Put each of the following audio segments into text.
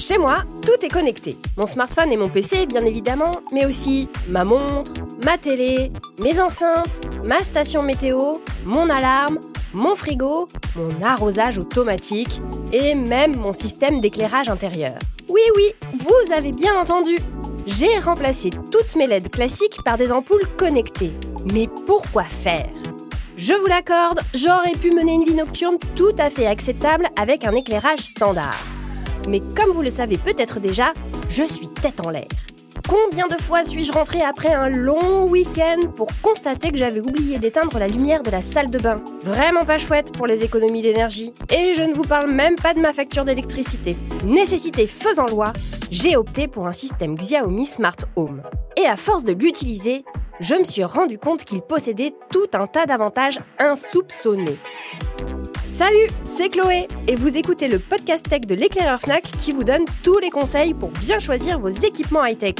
Chez moi, tout est connecté. Mon smartphone et mon PC, bien évidemment, mais aussi ma montre, ma télé, mes enceintes, ma station météo, mon alarme, mon frigo, mon arrosage automatique et même mon système d'éclairage intérieur. Oui, oui, vous avez bien entendu. J'ai remplacé toutes mes LED classiques par des ampoules connectées. Mais pourquoi faire? Je vous l'accorde, j'aurais pu mener une vie nocturne tout à fait acceptable avec un éclairage standard. Mais comme vous le savez peut-être déjà, je suis tête en l'air. Combien de fois suis-je rentrée après un long week-end pour constater que j'avais oublié d'éteindre la lumière de la salle de bain? Vraiment pas chouette pour les économies d'énergie. Et je ne vous parle même pas de ma facture d'électricité. Nécessité faisant loi, j'ai opté pour un système Xiaomi Smart Home. Et à force de l'utiliser, je me suis rendu compte qu'il possédait tout un tas d'avantages insoupçonnés. Salut, c'est Chloé et vous écoutez le podcast tech de l'éclaireur Fnac qui vous donne tous les conseils pour bien choisir vos équipements high-tech.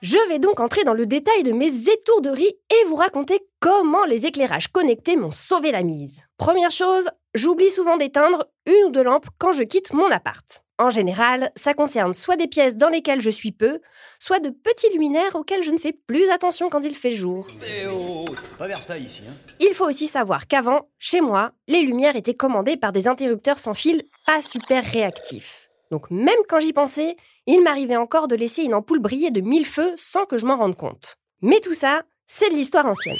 Je vais donc entrer dans le détail de mes étourderies et vous raconter comment les éclairages connectés m'ont sauvé la mise. Première chose, j'oublie souvent d'éteindre une ou deux lampes quand je quitte mon appart. En général, ça concerne soit des pièces dans lesquelles je suis peu, soit de petits luminaires auxquels je ne fais plus attention quand il fait jour. Oh, pas ici. Hein. Il faut aussi savoir qu'avant, chez moi, les lumières étaient commandées par des interrupteurs sans fil pas super réactifs. Donc même quand j'y pensais, il m'arrivait encore de laisser une ampoule briller de mille feux sans que je m'en rende compte. Mais tout ça, c'est de l'histoire ancienne.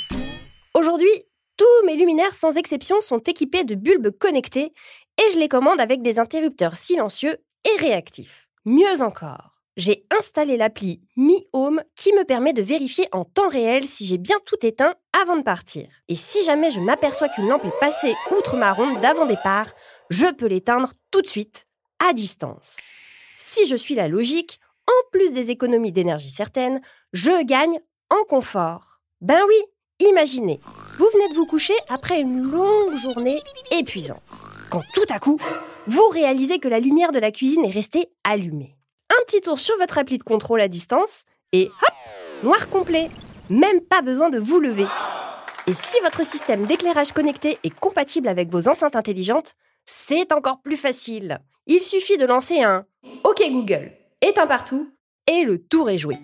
Aujourd'hui, tous mes luminaires sans exception sont équipés de bulbes connectés et je les commande avec des interrupteurs silencieux et réactif. Mieux encore, j'ai installé l'appli Mi Home qui me permet de vérifier en temps réel si j'ai bien tout éteint avant de partir. Et si jamais je m'aperçois qu'une lampe est passée outre ma ronde d'avant départ, je peux l'éteindre tout de suite, à distance. Si je suis la logique, en plus des économies d'énergie certaines, je gagne en confort. Ben oui, imaginez, vous venez de vous coucher après une longue journée épuisante. Quand tout à coup, vous réalisez que la lumière de la cuisine est restée allumée. Un petit tour sur votre appli de contrôle à distance et hop, noir complet. Même pas besoin de vous lever. Et si votre système d'éclairage connecté est compatible avec vos enceintes intelligentes, c'est encore plus facile. Il suffit de lancer un OK Google, éteint partout, et le tour est joué.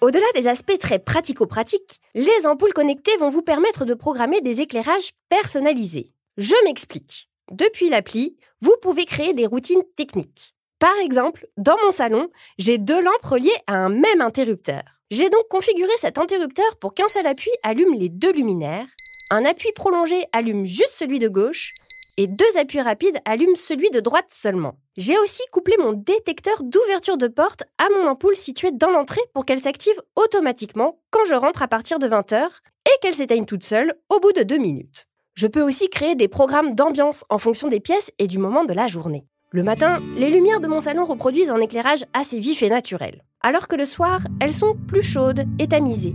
Au-delà des aspects très pratico-pratiques, les ampoules connectées vont vous permettre de programmer des éclairages personnalisés. Je m'explique. Depuis l'appli, vous pouvez créer des routines techniques. Par exemple, dans mon salon, j'ai deux lampes reliées à un même interrupteur. J'ai donc configuré cet interrupteur pour qu'un seul appui allume les deux luminaires, un appui prolongé allume juste celui de gauche, et deux appuis rapides allument celui de droite seulement. J'ai aussi couplé mon détecteur d'ouverture de porte à mon ampoule située dans l'entrée pour qu'elle s'active automatiquement quand je rentre à partir de 20h et qu'elle s'éteigne toute seule au bout de deux minutes. Je peux aussi créer des programmes d'ambiance en fonction des pièces et du moment de la journée. Le matin, les lumières de mon salon reproduisent un éclairage assez vif et naturel, alors que le soir, elles sont plus chaudes et tamisées.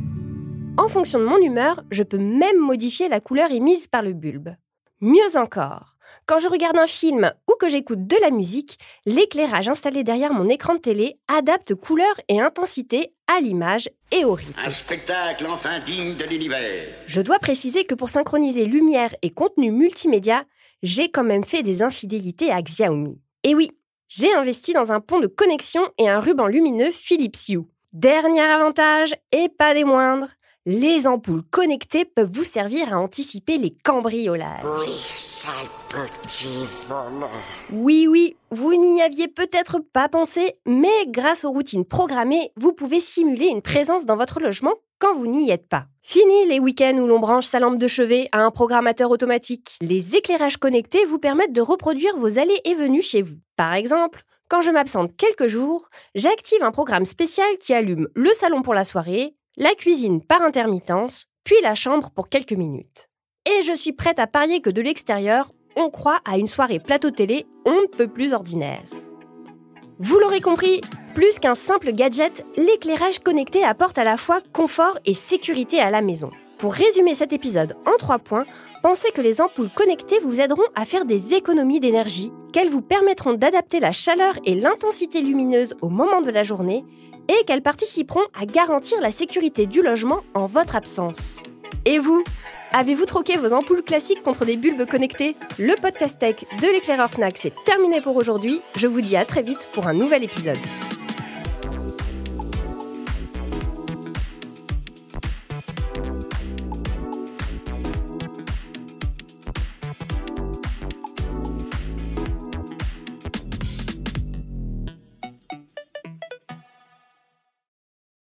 En fonction de mon humeur, je peux même modifier la couleur émise par le bulbe. Mieux encore, quand je regarde un film ou que j'écoute de la musique, l'éclairage installé derrière mon écran de télé adapte couleur et intensité à l'image et au rythme. Un spectacle enfin digne de l'univers. Je dois préciser que pour synchroniser lumière et contenu multimédia, j'ai quand même fait des infidélités à Xiaomi. Et oui, j'ai investi dans un pont de connexion et un ruban lumineux Philips Hue. Dernier avantage, et pas des moindres, les ampoules connectées peuvent vous servir à anticiper les cambriolages. Oui, sale petit voleur. Oui, oui, vous n'y aviez peut-être pas pensé, mais grâce aux routines programmées, vous pouvez simuler une présence dans votre logement quand vous n'y êtes pas. Fini les week-ends où l'on branche sa lampe de chevet à un programmateur automatique. Les éclairages connectés vous permettent de reproduire vos allées et venues chez vous. Par exemple, quand je m'absente quelques jours, j'active un programme spécial qui allume le salon pour la soirée, la cuisine par intermittence, puis la chambre pour quelques minutes. Et je suis prête à parier que de l'extérieur, on croit à une soirée plateau télé on ne peut plus ordinaire. Vous l'aurez compris, plus qu'un simple gadget, l'éclairage connecté apporte à la fois confort et sécurité à la maison. Pour résumer cet épisode en trois points, pensez que les ampoules connectées vous aideront à faire des économies d'énergie, qu'elles vous permettront d'adapter la chaleur et l'intensité lumineuse au moment de la journée, et qu'elles participeront à garantir la sécurité du logement en votre absence. Et vous Avez-vous troqué vos ampoules classiques contre des bulbes connectés? Le podcast tech de l'éclaireur Fnac, c'est terminé pour aujourd'hui. Je vous dis à très vite pour un nouvel épisode.